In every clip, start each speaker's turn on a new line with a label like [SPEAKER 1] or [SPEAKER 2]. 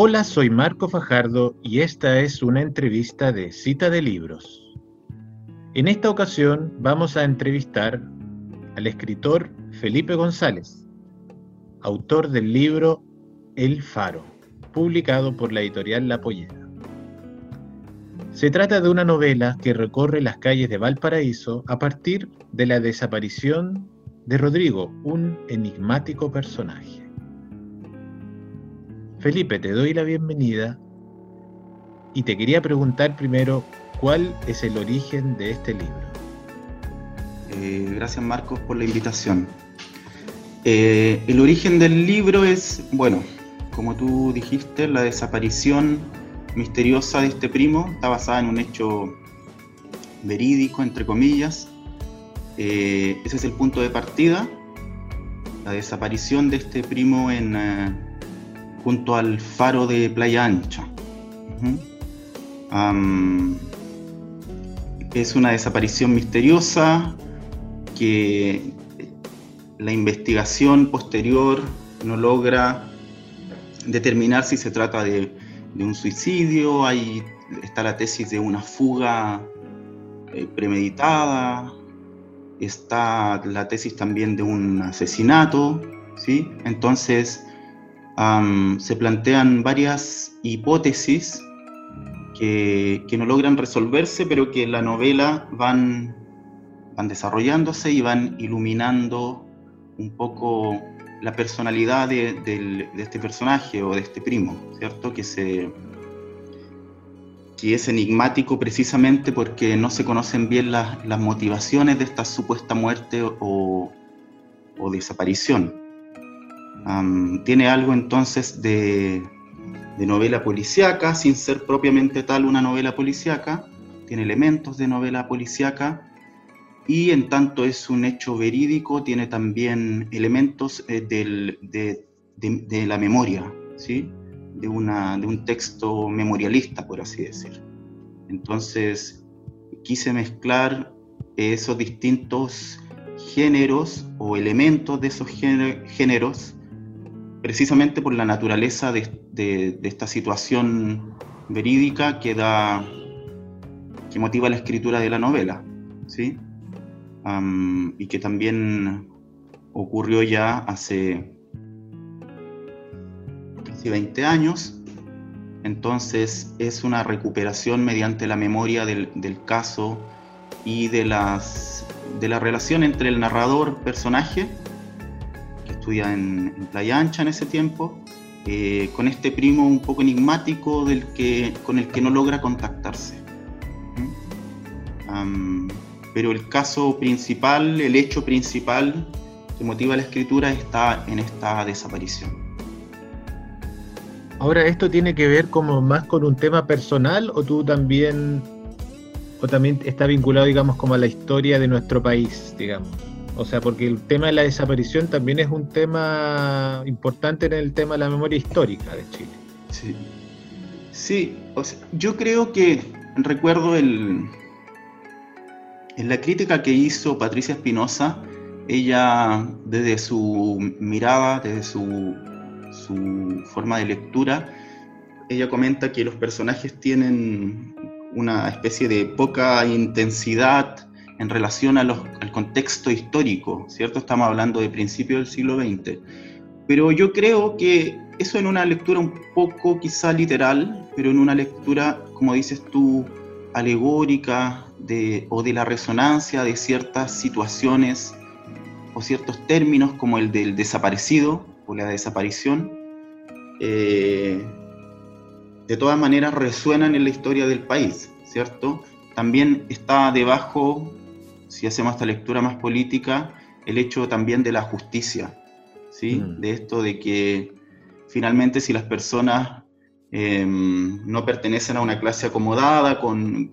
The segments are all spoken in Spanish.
[SPEAKER 1] Hola, soy Marco Fajardo y esta es una entrevista de Cita de Libros. En esta ocasión vamos a entrevistar al escritor Felipe González, autor del libro El Faro, publicado por la editorial La Pollera. Se trata de una novela que recorre las calles de Valparaíso a partir de la desaparición de Rodrigo, un enigmático personaje. Felipe, te doy la bienvenida y te quería preguntar primero cuál es el origen de este libro.
[SPEAKER 2] Eh, gracias Marcos por la invitación. Eh, el origen del libro es, bueno, como tú dijiste, la desaparición misteriosa de este primo está basada en un hecho verídico, entre comillas. Eh, ese es el punto de partida, la desaparición de este primo en junto al faro de Playa Ancha. es una desaparición misteriosa que la investigación posterior no logra determinar si se trata de, un suicidio, ahí está la tesis de una fuga eh, premeditada, está la tesis también de un asesinato, ¿sí? Entonces, se plantean varias hipótesis que, no logran resolverse, pero que en la novela van, van desarrollándose y van iluminando un poco la personalidad de, este personaje o de este primo, ¿cierto? Que, se, que es enigmático precisamente porque no se conocen bien las, motivaciones de esta supuesta muerte o, o desaparición tiene algo entonces de, novela policíaca, sin ser propiamente tal una novela policíaca, tiene elementos de novela policíaca y en tanto es un hecho verídico, tiene también elementos eh, de, la memoria, ¿sí? de, una, de un texto memorialista, por así decir. Entonces, quise mezclar esos distintos géneros o elementos de esos géneros precisamente por la naturaleza de, esta situación verídica que da que motiva la escritura de la novela, ¿sí? y que también ocurrió ya hace casi 20 años. Entonces es una recuperación mediante la memoria del, caso y de, las, de la relación entre el narrador-personaje estudia en, Playa Ancha en ese tiempo, eh, con este primo un poco enigmático del que, con el que no logra contactarse. pero el caso principal, el hecho principal que motiva la escritura está en esta desaparición.
[SPEAKER 1] Ahora, ¿esto tiene que ver como más con un tema personal o tú también, o también está vinculado, digamos, como a la historia de nuestro país, digamos? O sea, porque el tema de la desaparición también es un tema importante en el tema de la memoria histórica de Chile.
[SPEAKER 2] Sí. Sí, o sea, yo creo que recuerdo el, en la crítica que hizo Patricia Espinosa, ella desde su mirada, desde su, su forma de lectura, ella comenta que los personajes tienen una especie de poca intensidad en relación al contexto histórico, ¿cierto? Estamos hablando de principios del siglo XX. Pero yo creo que eso en una lectura un poco quizá literal, pero en una lectura, como dices tú, alegórica de, o de la resonancia de ciertas situaciones o ciertos términos como el del desaparecido o la desaparición, eh, de todas maneras resuenan en la historia del país, ¿cierto? También está debajo si hacemos esta lectura más política, el hecho también de la justicia, ¿sí? Mm. De esto de que finalmente si las personas em, no pertenecen a una clase acomodada, con,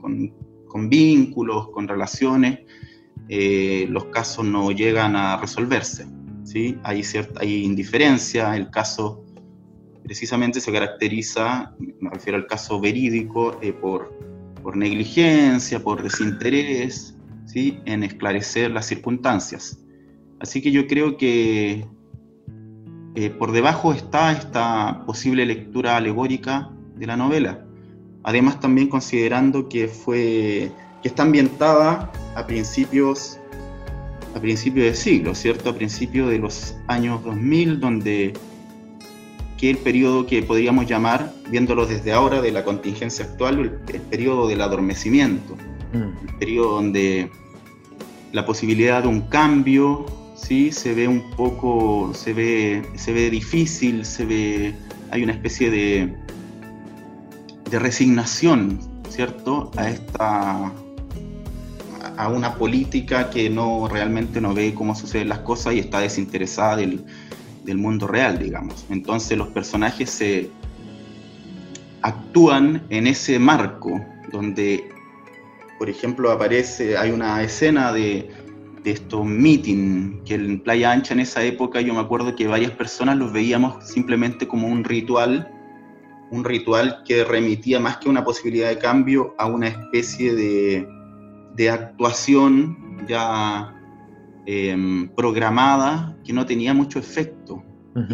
[SPEAKER 2] vínculos, con relaciones, eh, los casos no llegan a resolverse, ¿sí? Hay, cierta, hay indiferencia, el caso precisamente se caracteriza, me refiero al caso verídico, eh, por, por negligencia, por desinterés, en esclarecer las circunstancias. Así que yo creo que eh, por debajo está esta posible lectura alegórica de la novela. Además también considerando que fue que está ambientada a principios a principios de siglo, ¿cierto? A principios de los años 2000, donde que el periodo que podríamos llamar, viéndolo desde ahora de la contingencia actual, el, periodo del adormecimiento, mm. el periodo donde la posibilidad de un cambio, ¿sí? Se ve un poco, se ve, se ve difícil, se ve, hay una especie de, de resignación, ¿cierto? A esta a una política que no realmente no ve cómo suceden las cosas y está desinteresada del, del mundo real, digamos. Entonces los personajes se actúan en ese marco donde, por ejemplo, aparece, hay una escena de, de estos meeting que en Playa Ancha en esa época yo me acuerdo que varias personas los veíamos simplemente como un ritual, un ritual que remitía más que una posibilidad de cambio a una especie de, de actuación ya em, programada que no tenía mucho efecto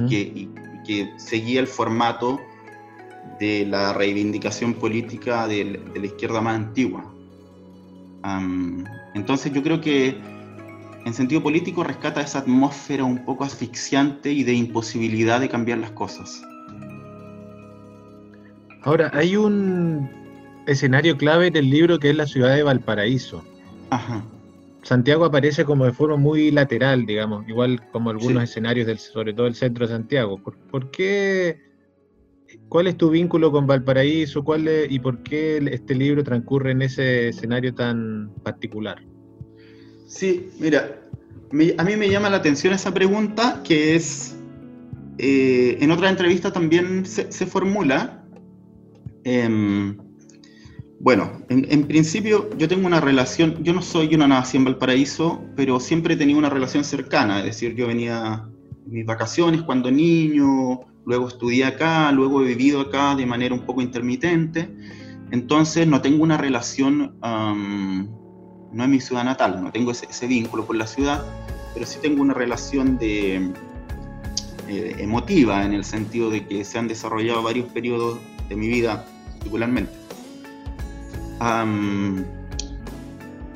[SPEAKER 2] y, que, seguía el formato de la reivindicación política de, la izquierda más antigua. Entonces yo creo que en sentido político rescata esa atmósfera un poco asfixiante y de imposibilidad de cambiar las cosas.
[SPEAKER 1] Ahora, hay un escenario clave del libro que es la ciudad de Valparaíso. Ajá. Santiago aparece como de forma muy lateral, digamos, igual como algunos escenarios, del, sobre todo el centro de Santiago. ¿Por, qué? ¿Cuál es tu vínculo con Valparaíso? ¿Cuál ¿Y por qué este libro transcurre en ese escenario tan particular?
[SPEAKER 2] Sí, mira, a mí me llama la atención esa pregunta que es, eh, en otra entrevista también se, formula. Em, bueno, en, principio yo tengo una relación, yo no soy una nací en Valparaíso, pero siempre he tenido una relación cercana, es decir, yo venía en mis vacaciones cuando niño, luego estudié acá, luego he vivido acá de manera un poco intermitente, entonces no tengo una relación, no es mi ciudad natal, no tengo ese, vínculo con la ciudad, pero sí tengo una relación de, eh, emotiva en el sentido de que se han desarrollado varios periodos de mi vida particularmente.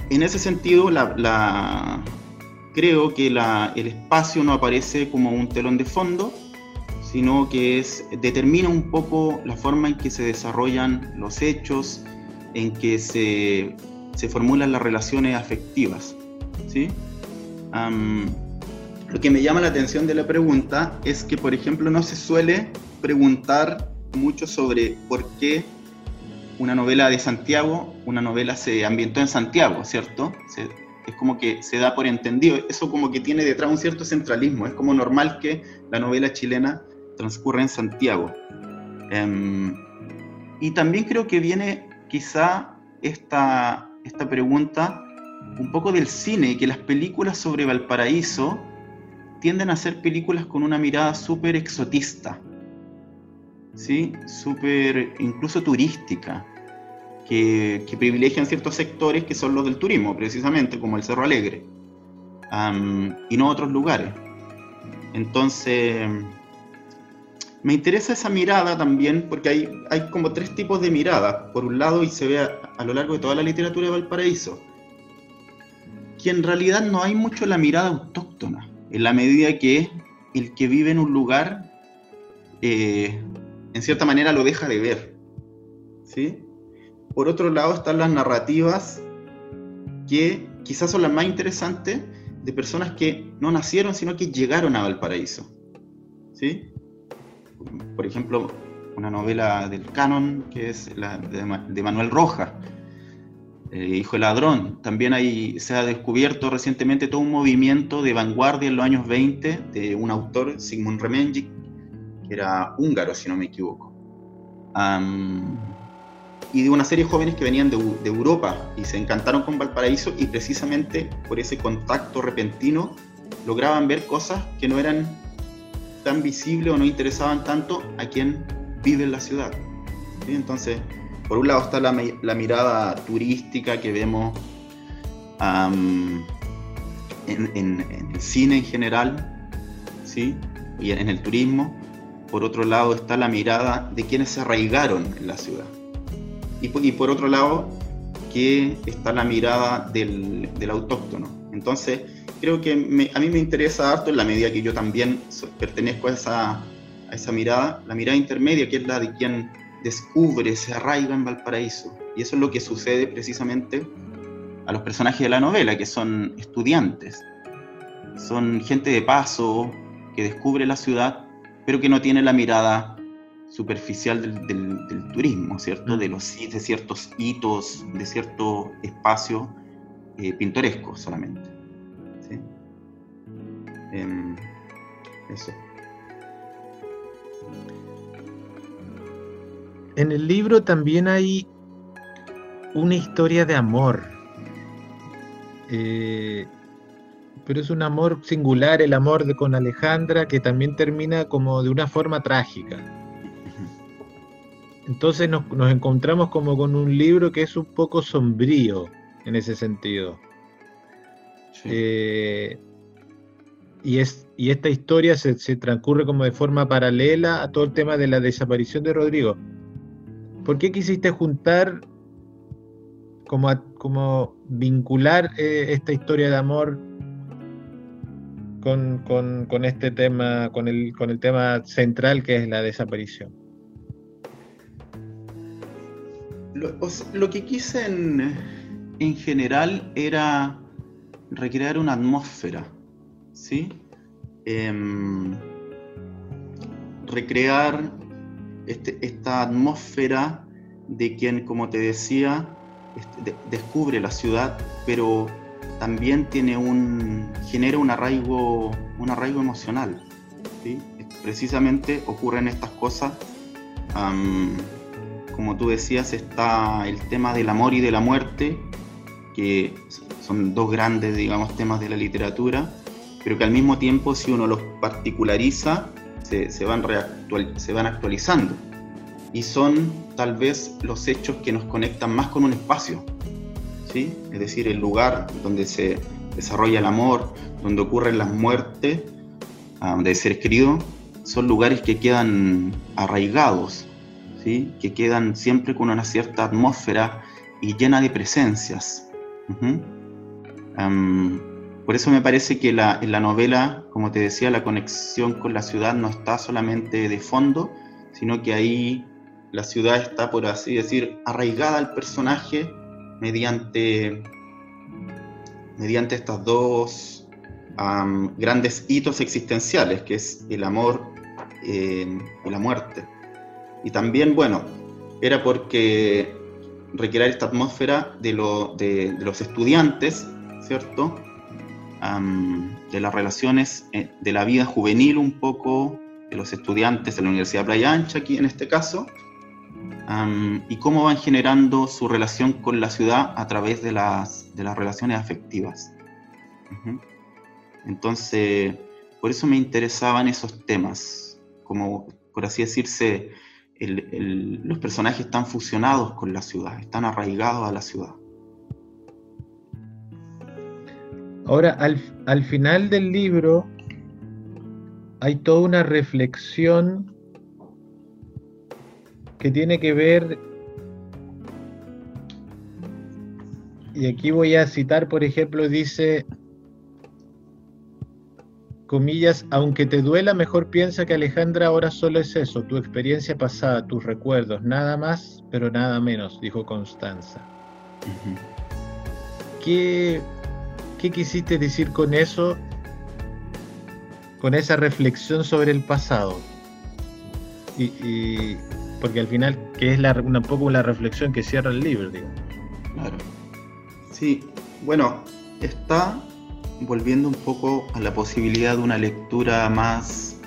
[SPEAKER 2] En ese sentido, la, creo que el espacio no aparece como un telón de fondo, sino que es, determina un poco la forma en que se desarrollan los hechos, en que se, formulan las relaciones afectivas. ¿sí? lo que me llama la atención de la pregunta es que, por ejemplo, no se suele preguntar mucho sobre por qué una novela de Santiago, una novela se ambientó en Santiago, ¿cierto? Es como que se da por entendido, eso como que tiene detrás un cierto centralismo, es como normal que la novela chilena transcurra en Santiago. Em, y también creo que viene quizá esta, esta pregunta un poco del cine, que las películas sobre Valparaíso tienden a ser películas con una mirada súper exotista, ¿sí? súper incluso turística, que, privilegian ciertos sectores que son los del turismo, precisamente, como el Cerro Alegre, y no otros lugares. Entonces, me interesa esa mirada también, porque hay, hay como tres tipos de mirada. Por un lado, y se ve a, lo largo de toda la literatura de Valparaíso, que en realidad no hay mucho la mirada autóctona, en la medida que el que vive en un lugar eh, en cierta manera lo deja de ver. ¿sí? Por otro lado están las narrativas que quizás son las más interesantes de personas que no nacieron, sino que llegaron a Valparaíso. ¿sí? Por ejemplo, una novela del canon que es la de, Manuel Rojas, eh, Hijo Ladrón. También hay, se ha descubierto recientemente todo un movimiento de vanguardia en los años 20 de un autor, Sigmund Remenjik, que era húngaro, si no me equivoco. Y de una serie de jóvenes que venían de, Europa y se encantaron con Valparaíso y precisamente por ese contacto repentino lograban ver cosas que no eran tan visibles o no interesaban tanto a quien vive en la ciudad. Entonces, por un lado está la, mirada turística que vemos en, el cine en general, ¿sí? y en el turismo. Por otro lado está la mirada de quienes se arraigaron en la ciudad. Y, por otro lado, que está la mirada del, autóctono. Entonces, creo que a mí me interesa harto en la medida que yo también pertenezco a esa, a esa mirada, la mirada intermedia, que es la de quien descubre, se arraiga en Valparaíso. Y eso es lo que sucede precisamente a los personajes de la novela, que son estudiantes. Son gente de paso que descubre la ciudad, pero que no tiene la mirada superficial del, turismo, ¿cierto? Mm. De, los, de ciertos hitos, de cierto espacio eh, pintoresco solamente. Em, eso.
[SPEAKER 1] En el libro también hay una historia de amor. Eh, pero es un amor singular, el amor de, con Alejandra, que también termina como de una forma trágica. Entonces nos, encontramos como con un libro que es un poco sombrío en ese sentido. Eh, y, es, y esta historia se, se, transcurre como de forma paralela a todo el tema de la desaparición de Rodrigo. ¿Por qué quisiste juntar, como, como vincular eh, esta historia de amor con, con, este tema, con el, con el tema central que es la desaparición?
[SPEAKER 2] Lo, que quise en, en, general era recrear una atmósfera, ¿sí? Em, recrear este, esta atmósfera de quien, como te decía, este, descubre la ciudad, pero también tiene un, genera un arraigo, un arraigo emocional. Precisamente ocurren estas cosas. Como tú decías, está el tema del amor y de la muerte, que son dos grandes, digamos, temas de la literatura, pero que al mismo tiempo, si uno los particulariza, se, van, se van actualizando. Y son tal vez los hechos que nos conectan más con un espacio, ¿sí? es decir, el lugar donde se desarrolla el amor, donde ocurren las muertes um, de seres queridos, son lugares que quedan arraigados, que quedan siempre con una cierta atmósfera y llena de presencias. Por eso me parece que la, en la novela, como te decía, la conexión con la ciudad no está solamente de fondo, sino que ahí la ciudad está, por así decir, arraigada al personaje mediante, mediante estos dos grandes hitos existenciales, que es el amor eh, y la muerte. Y también, bueno, era porque requerir esta atmósfera de, de los estudiantes, ¿cierto? de las relaciones eh, de la vida juvenil un poco de los estudiantes de la Universidad Playa Ancha, aquí en este caso, y cómo van generando su relación con la ciudad a través de las, de las relaciones afectivas. Entonces, por eso me interesaban esos temas, como por así decirse, los personajes están fusionados con la ciudad, están arraigados a la ciudad.
[SPEAKER 1] Ahora, al, final del libro hay toda una reflexión que tiene que ver, y aquí voy a citar, por ejemplo, dice, comillas, aunque te duela, mejor piensa que Alejandra ahora solo es eso, tu experiencia pasada, tus recuerdos, nada más, pero nada menos, dijo Constanza. ¿Qué, ¿Qué quisiste decir con eso? Con esa reflexión sobre el pasado. Y, porque al final, que es la, un poco la reflexión que cierra el libro,
[SPEAKER 2] Claro. Sí, bueno, está volviendo un poco a la posibilidad de una lectura más,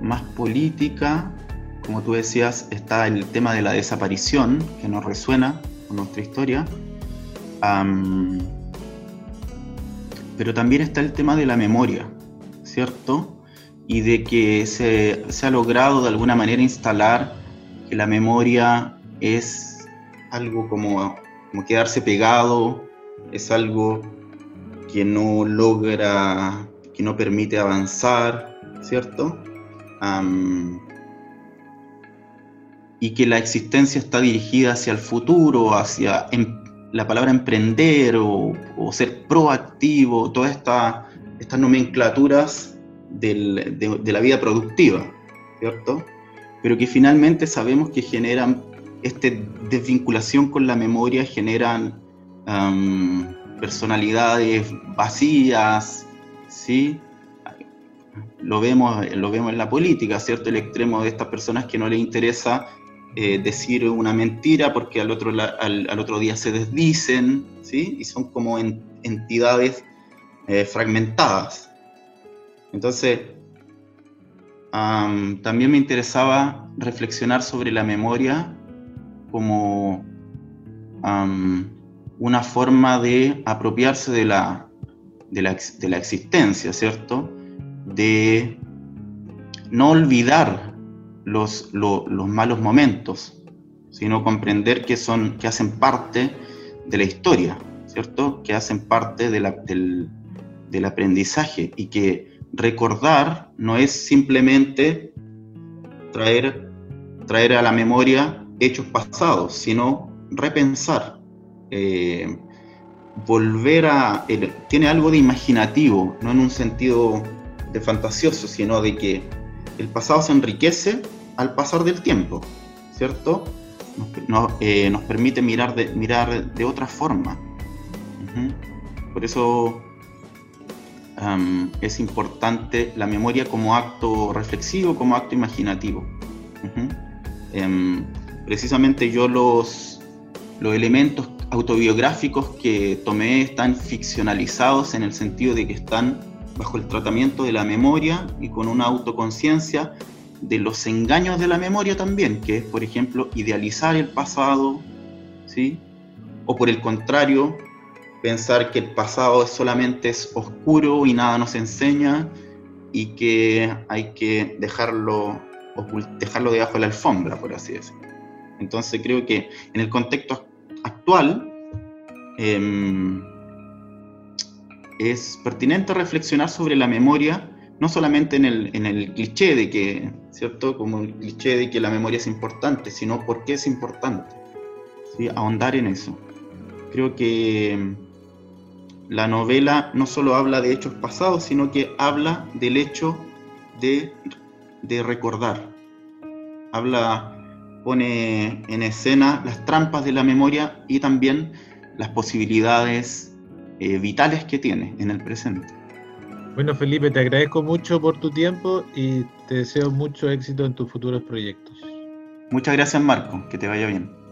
[SPEAKER 2] más política. Como tú decías, está el tema de la desaparición, que nos resuena con nuestra historia pero también está el tema de la memoria, ¿cierto? Y de que se, ha logrado de alguna manera instalar que la memoria es algo como, como quedarse pegado, es algo que no logra, que no permite avanzar, ¿cierto? y que la existencia está dirigida hacia el futuro, hacia em, la palabra emprender o, ser proactivo, todas esta, estas nomenclaturas de, la vida productiva, ¿cierto? Pero que finalmente sabemos que generan esta desvinculación con la memoria, generan personalidades vacías, ¿sí? Lo vemos, lo vemos en la política, ¿cierto? El extremo de estas personas que no les interesa eh, decir una mentira porque al otro, al, otro día se desdicen, ¿sí? Y son como entidades eh, fragmentadas. Entonces, también me interesaba reflexionar sobre la memoria como una forma de apropiarse de la, de la, de la existencia, ¿cierto? De no olvidar los, los malos momentos, sino comprender que, son, que hacen parte de la historia, ¿cierto? Que hacen parte del, del aprendizaje y que recordar no es simplemente traer, traer a la memoria hechos pasados, sino repensar, eh, volver a... tiene algo de imaginativo, no en un sentido de fantasioso, sino de que el pasado se enriquece al pasar del tiempo, ¿cierto? Nos, eh, permite mirar de, mirar de otra forma. Por eso es importante la memoria como acto reflexivo, como acto imaginativo. Em, precisamente yo los, los elementos autobiográficos que tomé están ficcionalizados en el sentido de que están bajo el tratamiento de la memoria y con una autoconciencia de los engaños de la memoria también, que es, por ejemplo, idealizar el pasado, ¿sí? O por el contrario, pensar que el pasado solamente es oscuro y nada nos enseña y que hay que dejarlo, dejarlo debajo de la alfombra, por así decirlo. Entonces creo que en el contexto actual, em, es pertinente reflexionar sobre la memoria, no solamente en el, en el, cliché de que, ¿cierto? Como el cliché de que la memoria es importante, sino por qué es importante. ¿sí? Ahondar en eso. Creo que la novela no solo habla de hechos pasados, sino que habla del hecho de, de recordar. Habla, pone en escena las trampas de la memoria y también las posibilidades eh, vitales que tiene en el presente.
[SPEAKER 1] Bueno, Felipe, te agradezco mucho por tu tiempo y te deseo mucho éxito en tus futuros proyectos.
[SPEAKER 2] Muchas gracias, Marco. Que te vaya bien.